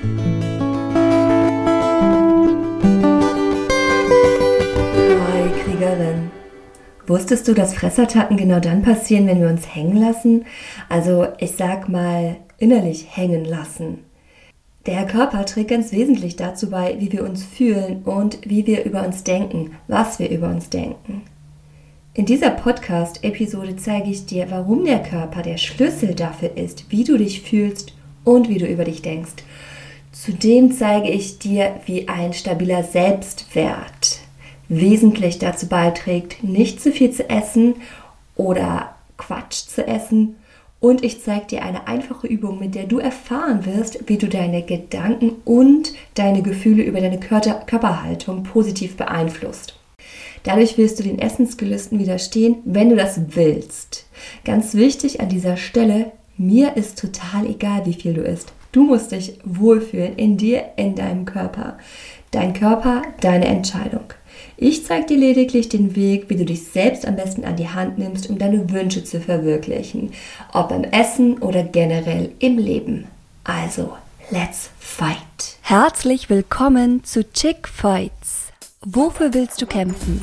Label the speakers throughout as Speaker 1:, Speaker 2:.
Speaker 1: Hi, Kriegerin. Wusstest du, dass Fressattacken genau dann passieren, wenn wir uns hängen lassen? Also, ich sag mal, innerlich hängen lassen. Der Körper trägt ganz wesentlich dazu bei, wie wir uns fühlen und wie wir über uns denken, was wir über uns denken. In dieser Podcast-Episode zeige ich dir, warum der Körper der Schlüssel dafür ist, wie du dich fühlst und wie du über dich denkst. Zudem zeige ich dir, wie ein stabiler Selbstwert wesentlich dazu beiträgt, nicht zu viel zu essen oder Quatsch zu essen. Und ich zeige dir eine einfache Übung, mit der du erfahren wirst, wie du deine Gedanken und deine Gefühle über deine Körperhaltung positiv beeinflusst. Dadurch wirst du den Essensgelüsten widerstehen, wenn du das willst. Ganz wichtig an dieser Stelle, mir ist total egal, wie viel du isst. Du musst dich wohlfühlen in dir, in deinem Körper. Dein Körper, deine Entscheidung. Ich zeige dir lediglich den Weg, wie du dich selbst am besten an die Hand nimmst, um deine Wünsche zu verwirklichen. Ob beim Essen oder generell im Leben. Also, let's fight.
Speaker 2: Herzlich willkommen zu Chick Fights. Wofür willst du kämpfen?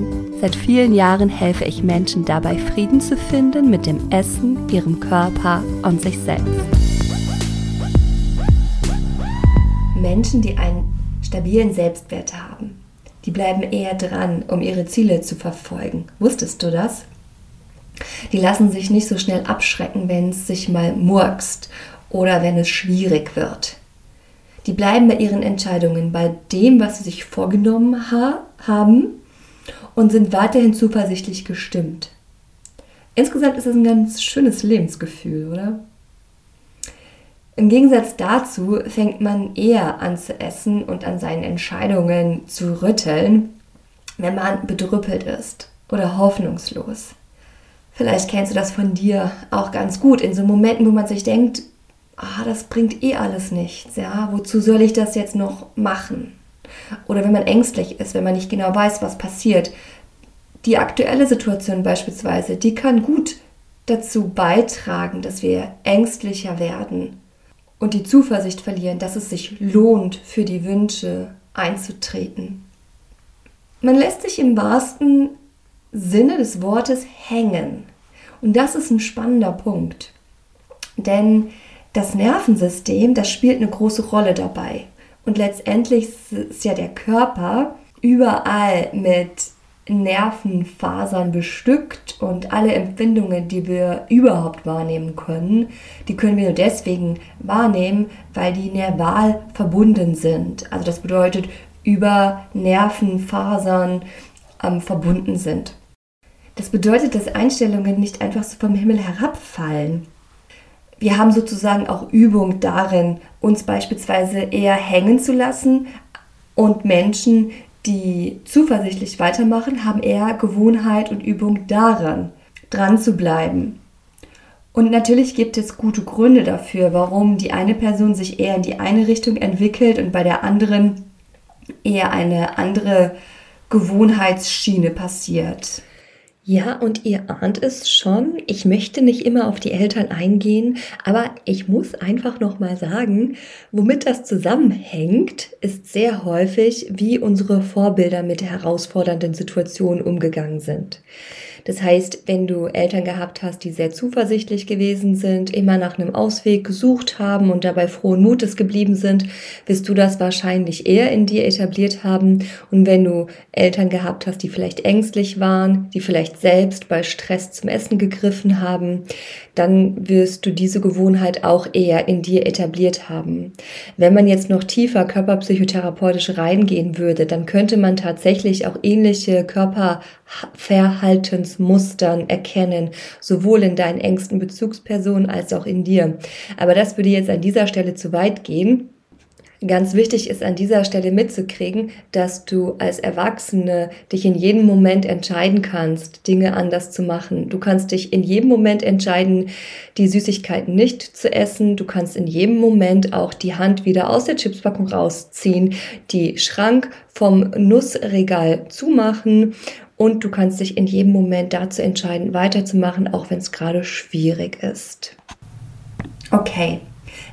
Speaker 2: Seit vielen Jahren helfe ich Menschen dabei, Frieden zu finden mit dem Essen, ihrem Körper und sich selbst.
Speaker 1: Menschen, die einen stabilen Selbstwert haben, die bleiben eher dran, um ihre Ziele zu verfolgen. Wusstest du das? Die lassen sich nicht so schnell abschrecken, wenn es sich mal murkst oder wenn es schwierig wird. Die bleiben bei ihren Entscheidungen, bei dem, was sie sich vorgenommen ha haben und sind weiterhin zuversichtlich gestimmt. Insgesamt ist es ein ganz schönes Lebensgefühl, oder? Im Gegensatz dazu fängt man eher an zu essen und an seinen Entscheidungen zu rütteln, wenn man bedrüppelt ist oder hoffnungslos. Vielleicht kennst du das von dir auch ganz gut in so Momenten, wo man sich denkt, ah, das bringt eh alles nichts, ja, wozu soll ich das jetzt noch machen? Oder wenn man ängstlich ist, wenn man nicht genau weiß, was passiert. Die aktuelle Situation beispielsweise, die kann gut dazu beitragen, dass wir ängstlicher werden und die Zuversicht verlieren, dass es sich lohnt, für die Wünsche einzutreten. Man lässt sich im wahrsten Sinne des Wortes hängen. Und das ist ein spannender Punkt. Denn das Nervensystem, das spielt eine große Rolle dabei. Und letztendlich ist ja der Körper überall mit Nervenfasern bestückt und alle Empfindungen, die wir überhaupt wahrnehmen können, die können wir nur deswegen wahrnehmen, weil die nerval verbunden sind. Also das bedeutet, über Nervenfasern ähm, verbunden sind. Das bedeutet, dass Einstellungen nicht einfach so vom Himmel herabfallen, wir haben sozusagen auch Übung darin, uns beispielsweise eher hängen zu lassen und Menschen, die zuversichtlich weitermachen, haben eher Gewohnheit und Übung daran, dran zu bleiben. Und natürlich gibt es gute Gründe dafür, warum die eine Person sich eher in die eine Richtung entwickelt und bei der anderen eher eine andere Gewohnheitsschiene passiert. Ja, und ihr ahnt es schon, ich möchte nicht immer auf die Eltern eingehen, aber ich muss einfach noch mal sagen, womit das zusammenhängt, ist sehr häufig, wie unsere Vorbilder mit herausfordernden Situationen umgegangen sind. Das heißt, wenn du Eltern gehabt hast, die sehr zuversichtlich gewesen sind, immer nach einem Ausweg gesucht haben und dabei frohen Mutes geblieben sind, wirst du das wahrscheinlich eher in dir etabliert haben. Und wenn du Eltern gehabt hast, die vielleicht ängstlich waren, die vielleicht selbst bei Stress zum Essen gegriffen haben, dann wirst du diese Gewohnheit auch eher in dir etabliert haben. Wenn man jetzt noch tiefer körperpsychotherapeutisch reingehen würde, dann könnte man tatsächlich auch ähnliche Körperverhaltensmustern erkennen, sowohl in deinen engsten Bezugspersonen als auch in dir. Aber das würde jetzt an dieser Stelle zu weit gehen. Ganz wichtig ist an dieser Stelle mitzukriegen, dass du als Erwachsene dich in jedem Moment entscheiden kannst, Dinge anders zu machen. Du kannst dich in jedem Moment entscheiden, die Süßigkeiten nicht zu essen. Du kannst in jedem Moment auch die Hand wieder aus der Chipspackung rausziehen, die Schrank vom Nussregal zumachen und du kannst dich in jedem Moment dazu entscheiden, weiterzumachen, auch wenn es gerade schwierig ist. Okay,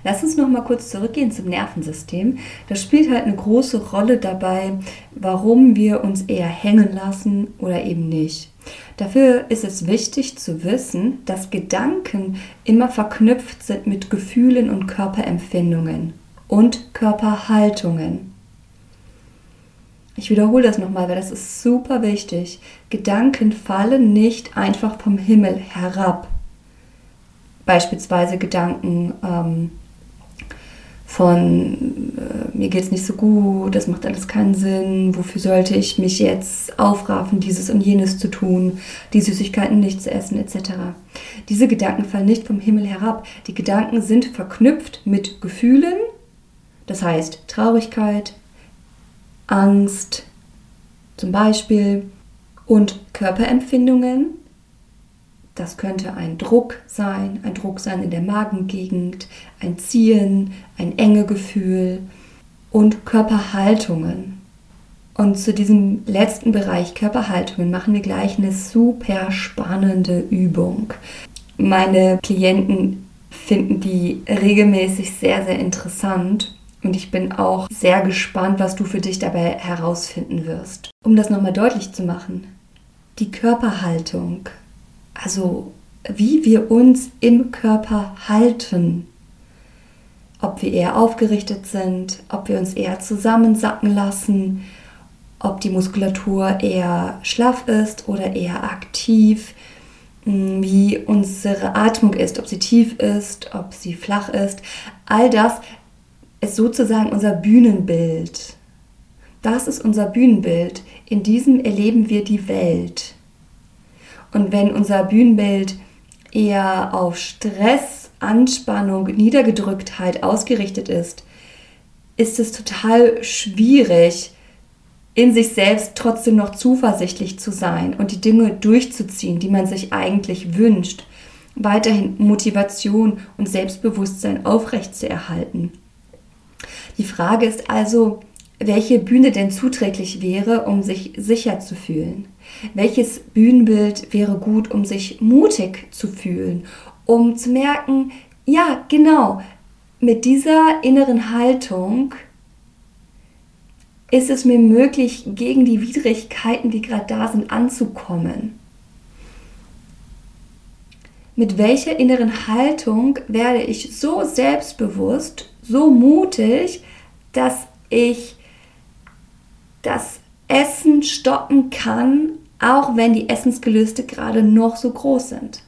Speaker 1: Lass uns noch mal kurz zurückgehen zum Nervensystem. Das spielt halt eine große Rolle dabei, warum wir uns eher hängen lassen oder eben nicht. Dafür ist es wichtig zu wissen, dass Gedanken immer verknüpft sind mit Gefühlen und Körperempfindungen und Körperhaltungen. Ich wiederhole das nochmal, weil das ist super wichtig. Gedanken fallen nicht einfach vom Himmel herab. Beispielsweise Gedanken, ähm, von äh, mir geht es nicht so gut, das macht alles keinen Sinn, wofür sollte ich mich jetzt aufraffen, dieses und jenes zu tun, die Süßigkeiten nicht zu essen etc. Diese Gedanken fallen nicht vom Himmel herab. Die Gedanken sind verknüpft mit Gefühlen, das heißt Traurigkeit, Angst zum Beispiel und Körperempfindungen, das könnte ein Druck sein, ein Druck sein in der Magengegend, ein Ziehen, ein enge Gefühl und Körperhaltungen. Und zu diesem letzten Bereich Körperhaltungen machen wir gleich eine super spannende Übung. Meine Klienten finden die regelmäßig sehr, sehr interessant und ich bin auch sehr gespannt, was du für dich dabei herausfinden wirst. Um das nochmal deutlich zu machen, die Körperhaltung also wie wir uns im Körper halten. Ob wir eher aufgerichtet sind, ob wir uns eher zusammensacken lassen, ob die Muskulatur eher schlaff ist oder eher aktiv, hm, wie unsere Atmung ist, ob sie tief ist, ob sie flach ist. All das ist sozusagen unser Bühnenbild. Das ist unser Bühnenbild. In diesem erleben wir die Welt. Und wenn unser Bühnenbild eher auf Stress, Anspannung, Niedergedrücktheit ausgerichtet ist, ist es total schwierig, in sich selbst trotzdem noch zuversichtlich zu sein und die Dinge durchzuziehen, die man sich eigentlich wünscht, weiterhin Motivation und Selbstbewusstsein aufrechtzuerhalten. Die Frage ist also, welche Bühne denn zuträglich wäre, um sich sicher zu fühlen. Welches Bühnenbild wäre gut, um sich mutig zu fühlen, um zu merken, ja, genau, mit dieser inneren Haltung ist es mir möglich, gegen die Widrigkeiten, die gerade da sind, anzukommen. Mit welcher inneren Haltung werde ich so selbstbewusst, so mutig, dass ich das Essen stoppen kann, auch wenn die Essensgelüste gerade noch so groß sind.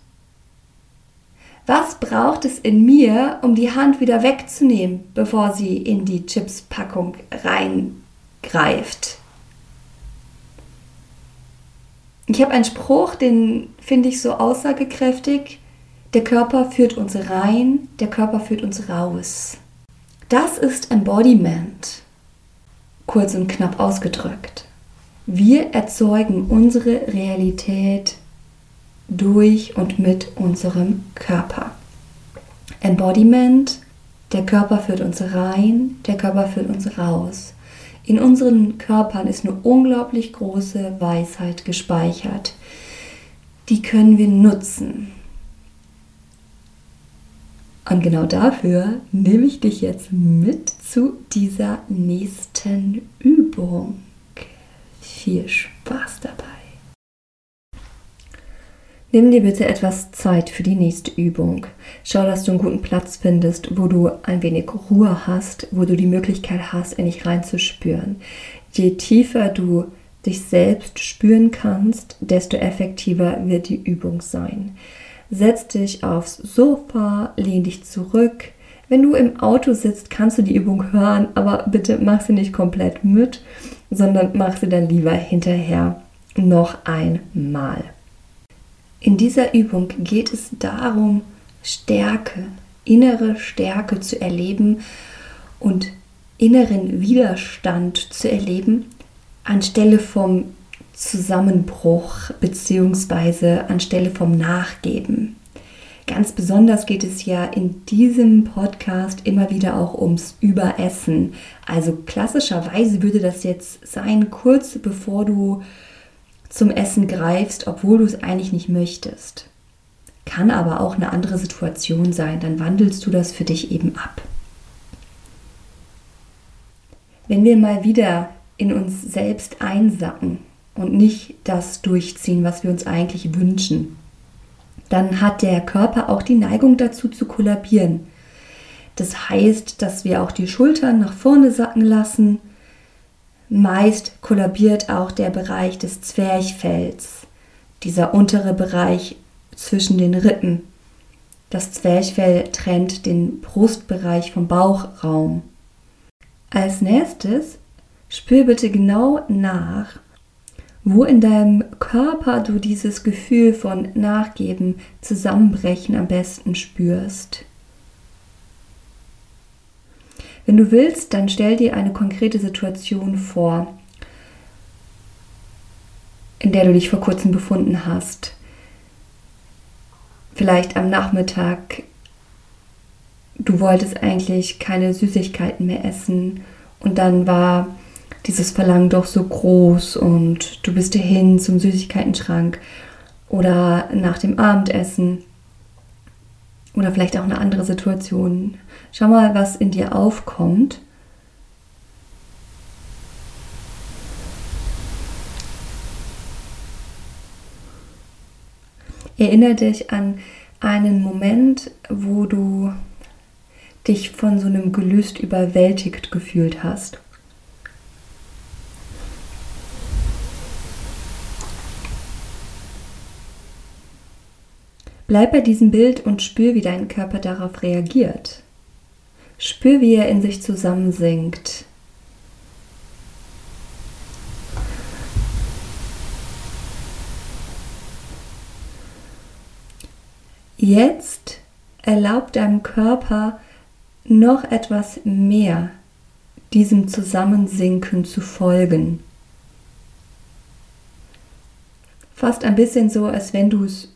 Speaker 1: Was braucht es in mir, um die Hand wieder wegzunehmen, bevor sie in die Chipspackung reingreift? Ich habe einen Spruch, den finde ich so aussagekräftig. Der Körper führt uns rein, der Körper führt uns raus. Das ist Embodiment kurz und knapp ausgedrückt. Wir erzeugen unsere Realität durch und mit unserem Körper. Embodiment, der Körper führt uns rein, der Körper führt uns raus. In unseren Körpern ist eine unglaublich große Weisheit gespeichert. Die können wir nutzen. Und genau dafür nehme ich dich jetzt mit zu dieser nächsten Übung. Viel Spaß dabei. Nimm dir bitte etwas Zeit für die nächste Übung. Schau, dass du einen guten Platz findest, wo du ein wenig Ruhe hast, wo du die Möglichkeit hast, in dich reinzuspüren. Je tiefer du dich selbst spüren kannst, desto effektiver wird die Übung sein. Setz dich aufs Sofa, lehn dich zurück. Wenn du im Auto sitzt, kannst du die Übung hören, aber bitte mach sie nicht komplett mit, sondern mach sie dann lieber hinterher noch einmal. In dieser Übung geht es darum, Stärke, innere Stärke zu erleben und inneren Widerstand zu erleben, anstelle vom Zusammenbruch bzw. anstelle vom Nachgeben. Ganz besonders geht es ja in diesem Podcast immer wieder auch ums Überessen. Also klassischerweise würde das jetzt sein, kurz bevor du zum Essen greifst, obwohl du es eigentlich nicht möchtest. Kann aber auch eine andere Situation sein, dann wandelst du das für dich eben ab. Wenn wir mal wieder in uns selbst einsacken und nicht das durchziehen, was wir uns eigentlich wünschen, dann hat der Körper auch die Neigung dazu zu kollabieren. Das heißt, dass wir auch die Schultern nach vorne sacken lassen, Meist kollabiert auch der Bereich des Zwerchfells, dieser untere Bereich zwischen den Rippen. Das Zwerchfell trennt den Brustbereich vom Bauchraum. Als nächstes spür bitte genau nach, wo in deinem Körper du dieses Gefühl von Nachgeben, Zusammenbrechen am besten spürst. Wenn du willst, dann stell dir eine konkrete Situation vor, in der du dich vor kurzem befunden hast. Vielleicht am Nachmittag, du wolltest eigentlich keine Süßigkeiten mehr essen und dann war dieses Verlangen doch so groß und du bist hin zum Süßigkeitenschrank oder nach dem Abendessen oder vielleicht auch eine andere Situation. Schau mal, was in dir aufkommt. Erinnere dich an einen Moment, wo du dich von so einem Gelüst überwältigt gefühlt hast. Bleib bei diesem Bild und spür, wie dein Körper darauf reagiert. Spür, wie er in sich zusammensinkt. Jetzt erlaubt deinem Körper noch etwas mehr diesem Zusammensinken zu folgen. Fast ein bisschen so, als wenn du es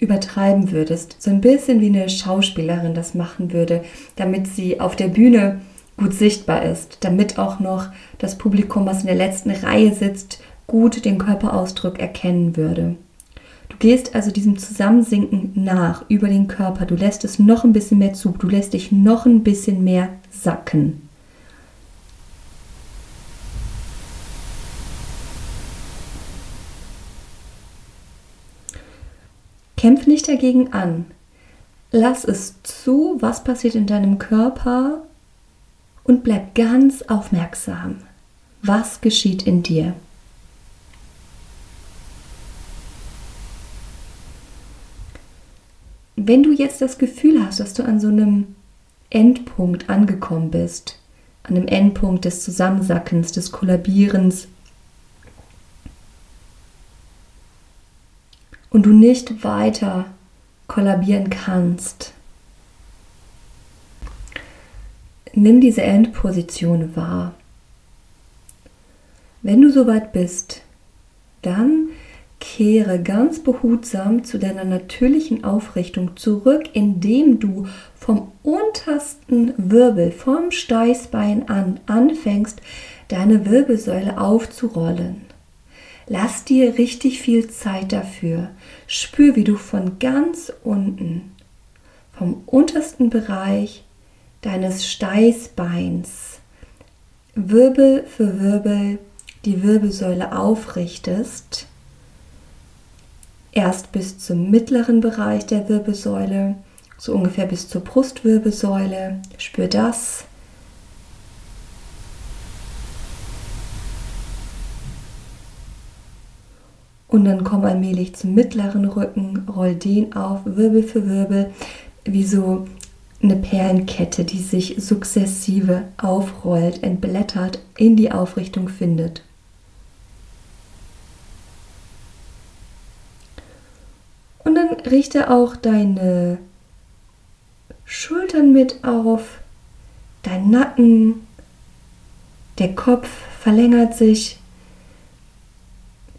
Speaker 1: übertreiben würdest, so ein bisschen wie eine Schauspielerin das machen würde, damit sie auf der Bühne gut sichtbar ist, damit auch noch das Publikum, was in der letzten Reihe sitzt, gut den Körperausdruck erkennen würde. Du gehst also diesem Zusammensinken nach über den Körper, du lässt es noch ein bisschen mehr zu, du lässt dich noch ein bisschen mehr sacken. Kämpf nicht dagegen an. Lass es zu, was passiert in deinem Körper und bleib ganz aufmerksam. Was geschieht in dir? Wenn du jetzt das Gefühl hast, dass du an so einem Endpunkt angekommen bist, an dem Endpunkt des Zusammensackens, des Kollabierens, und du nicht weiter kollabieren kannst, nimm diese Endposition wahr. Wenn du soweit bist, dann kehre ganz behutsam zu deiner natürlichen Aufrichtung zurück, indem du vom untersten Wirbel, vom Steißbein an, anfängst, deine Wirbelsäule aufzurollen. Lass dir richtig viel Zeit dafür. Spür, wie du von ganz unten, vom untersten Bereich deines Steißbeins, Wirbel für Wirbel die Wirbelsäule aufrichtest. Erst bis zum mittleren Bereich der Wirbelsäule, so ungefähr bis zur Brustwirbelsäule. Spür das. Und dann komm allmählich zum mittleren Rücken, roll den auf, Wirbel für Wirbel, wie so eine Perlenkette, die sich sukzessive aufrollt, entblättert, in die Aufrichtung findet. Und dann richte auch deine Schultern mit auf, dein Nacken, der Kopf verlängert sich.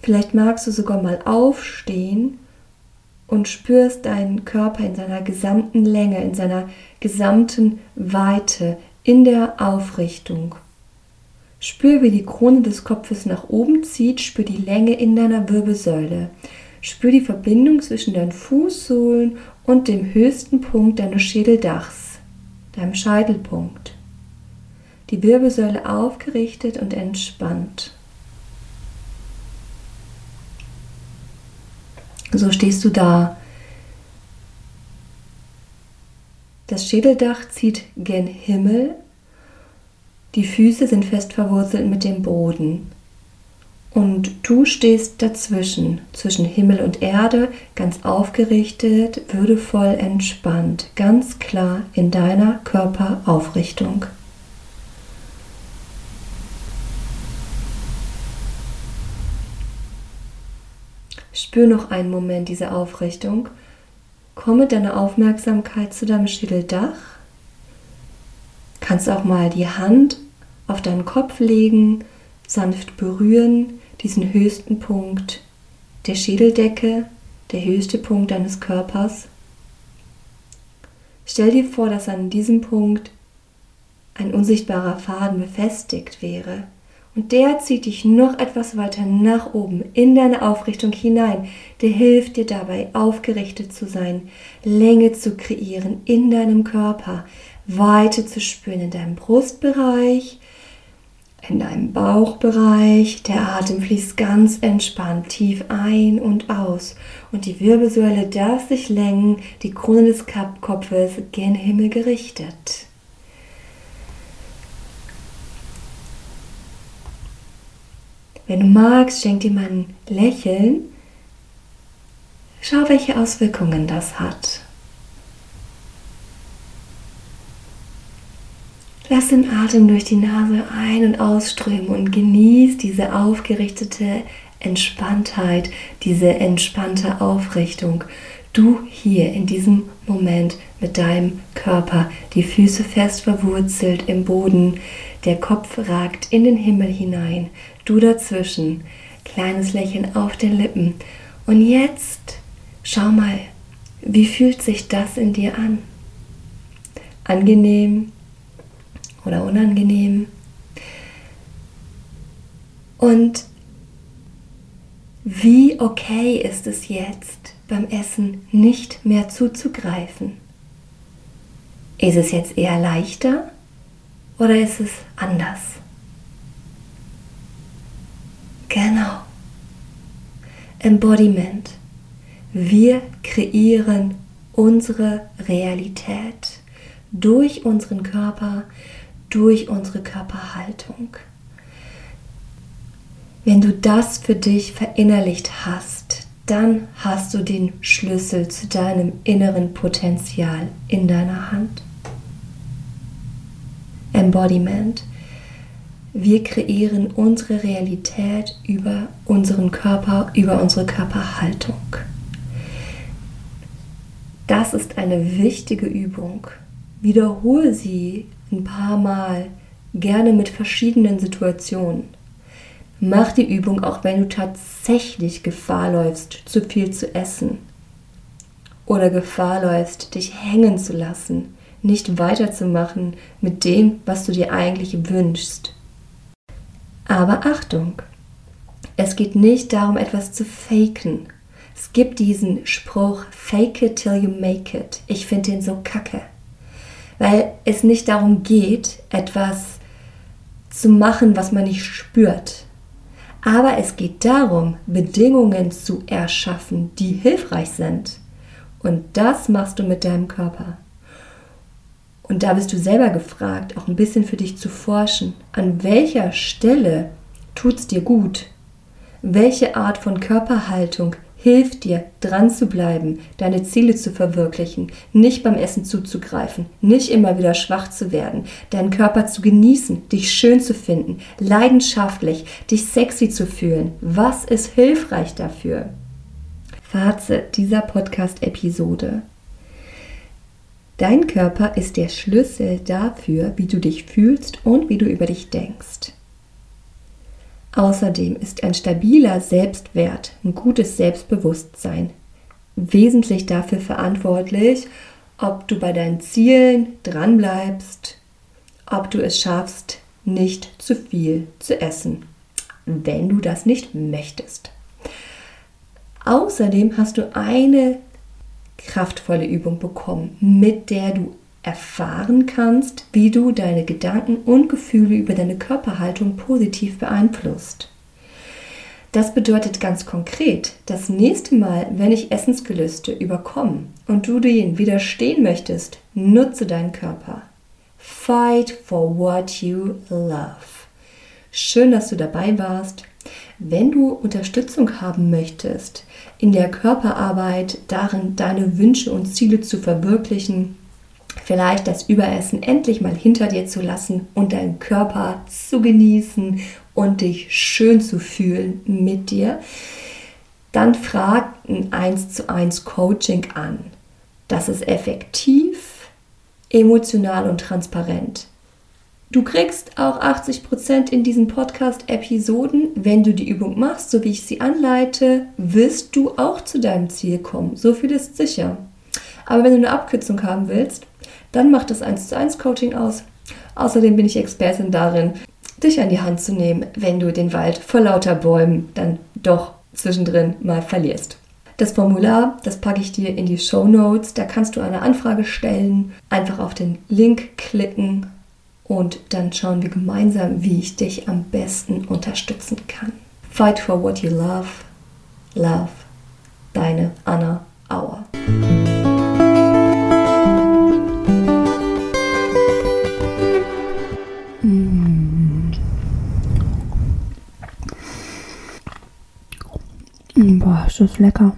Speaker 1: Vielleicht magst du sogar mal aufstehen und spürst deinen Körper in seiner gesamten Länge, in seiner gesamten Weite, in der Aufrichtung. Spür, wie die Krone des Kopfes nach oben zieht, spür die Länge in deiner Wirbelsäule. Spür die Verbindung zwischen deinen Fußsohlen und dem höchsten Punkt deines Schädeldachs, deinem Scheitelpunkt. Die Wirbelsäule aufgerichtet und entspannt. So stehst du da. Das Schädeldach zieht gen Himmel. Die Füße sind fest verwurzelt mit dem Boden. Und du stehst dazwischen, zwischen Himmel und Erde, ganz aufgerichtet, würdevoll entspannt, ganz klar in deiner Körperaufrichtung. Spür noch einen Moment diese Aufrichtung. Komme deine Aufmerksamkeit zu deinem Schädeldach. Kannst auch mal die Hand auf deinen Kopf legen, sanft berühren, diesen höchsten Punkt der Schädeldecke, der höchste Punkt deines Körpers. Stell dir vor, dass an diesem Punkt ein unsichtbarer Faden befestigt wäre und der zieht dich noch etwas weiter nach oben in deine Aufrichtung hinein. Der hilft dir dabei, aufgerichtet zu sein, Länge zu kreieren in deinem Körper, Weite zu spüren in deinem Brustbereich, in deinem Bauchbereich. Der Atem fließt ganz entspannt tief ein und aus. Und die Wirbelsäule darf sich längen, die Krone des Kopfes gen Himmel gerichtet. Wenn du magst, schenk dir mal ein Lächeln. Schau, welche Auswirkungen das hat. Lass den Atem durch die Nase ein- und ausströmen und genieß diese aufgerichtete Entspanntheit, diese entspannte Aufrichtung. Du hier in diesem Moment mit deinem Körper, die Füße fest verwurzelt im Boden, der Kopf ragt in den Himmel hinein, du dazwischen, kleines Lächeln auf den Lippen. Und jetzt schau mal, wie fühlt sich das in dir an? Angenehm oder unangenehm? Und wie okay ist es jetzt, beim Essen nicht mehr zuzugreifen? Ist es jetzt eher leichter oder ist es anders? Genau. Embodiment. Wir kreieren unsere Realität durch unseren Körper, durch unsere Körperhaltung. Wenn du das für dich verinnerlicht hast, dann hast du den Schlüssel zu deinem inneren Potenzial in deiner Hand. Embodiment. Wir kreieren unsere Realität über unseren Körper, über unsere Körperhaltung. Das ist eine wichtige Übung. Wiederhole sie ein paar Mal, gerne mit verschiedenen Situationen. Mach die Übung auch, wenn du tatsächlich Gefahr läufst, zu viel zu essen oder Gefahr läufst, dich hängen zu lassen nicht weiterzumachen mit dem, was du dir eigentlich wünschst. Aber Achtung, es geht nicht darum, etwas zu faken. Es gibt diesen Spruch, fake it till you make it. Ich finde den so kacke. Weil es nicht darum geht, etwas zu machen, was man nicht spürt. Aber es geht darum, Bedingungen zu erschaffen, die hilfreich sind. Und das machst du mit deinem Körper. Und da bist du selber gefragt, auch ein bisschen für dich zu forschen. An welcher Stelle tut es dir gut? Welche Art von Körperhaltung hilft dir, dran zu bleiben, deine Ziele zu verwirklichen, nicht beim Essen zuzugreifen, nicht immer wieder schwach zu werden, deinen Körper zu genießen, dich schön zu finden, leidenschaftlich, dich sexy zu fühlen. Was ist hilfreich dafür? Fazit dieser Podcast-Episode. Dein Körper ist der Schlüssel dafür, wie du dich fühlst und wie du über dich denkst. Außerdem ist ein stabiler Selbstwert, ein gutes Selbstbewusstsein wesentlich dafür verantwortlich, ob du bei deinen Zielen dranbleibst, ob du es schaffst, nicht zu viel zu essen, wenn du das nicht möchtest. Außerdem hast du eine kraftvolle Übung bekommen, mit der du erfahren kannst, wie du deine Gedanken und Gefühle über deine Körperhaltung positiv beeinflusst. Das bedeutet ganz konkret, das nächste Mal, wenn ich Essensgelüste überkommen und du denen widerstehen möchtest, nutze deinen Körper. Fight for what you love. Schön, dass du dabei warst. Wenn du Unterstützung haben möchtest, in der Körperarbeit darin deine Wünsche und Ziele zu verwirklichen, vielleicht das Überessen endlich mal hinter dir zu lassen und deinen Körper zu genießen und dich schön zu fühlen mit dir, dann frag ein 1 zu 1 Coaching an. Das ist effektiv, emotional und transparent. Du kriegst auch 80% in diesen Podcast-Episoden. Wenn du die Übung machst, so wie ich sie anleite, wirst du auch zu deinem Ziel kommen. So viel ist sicher. Aber wenn du eine Abkürzung haben willst, dann macht das 1 zu 1 Coaching aus. Außerdem bin ich Expertin darin, dich an die Hand zu nehmen, wenn du den Wald vor lauter Bäumen dann doch zwischendrin mal verlierst. Das Formular, das packe ich dir in die Show Notes. Da kannst du eine Anfrage stellen, einfach auf den Link klicken und dann schauen wir gemeinsam, wie ich dich am besten unterstützen kann. Fight for what you love. Love. Deine Anna Auer.
Speaker 2: Das lecker.